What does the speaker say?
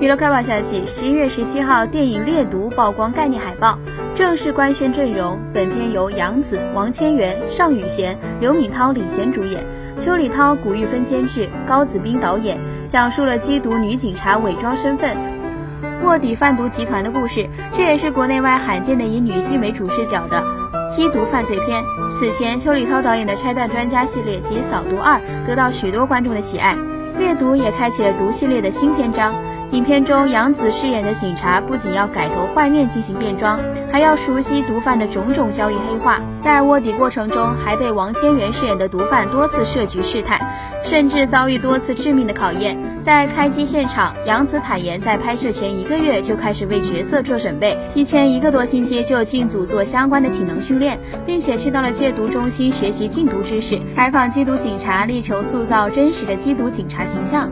娱乐快报消息：十一月十七号，电影《猎毒》曝光概念海报，正式官宣阵容。本片由杨紫、王千源、尚宇贤、刘敏涛领衔主演，邱礼涛、古玉芬监制，高子斌导演，讲述了缉毒女警察伪装身份，卧底贩毒集团的故事。这也是国内外罕见的以女性为主视角的缉毒犯罪片。此前，邱礼涛导演的《拆弹专家》系列及《扫毒二》得到许多观众的喜爱，《猎毒》也开启了毒系列的新篇章。影片中，杨紫饰演的警察不仅要改头换面进行变装，还要熟悉毒贩的种种交易黑话。在卧底过程中，还被王千源饰演的毒贩多次设局试探，甚至遭遇多次致命的考验。在开机现场，杨紫坦言，在拍摄前一个月就开始为角色做准备，提前一个多星期就进组做相关的体能训练，并且去到了戒毒中心学习禁毒知识。采访缉毒警察，力求塑造真实的缉毒警察形象。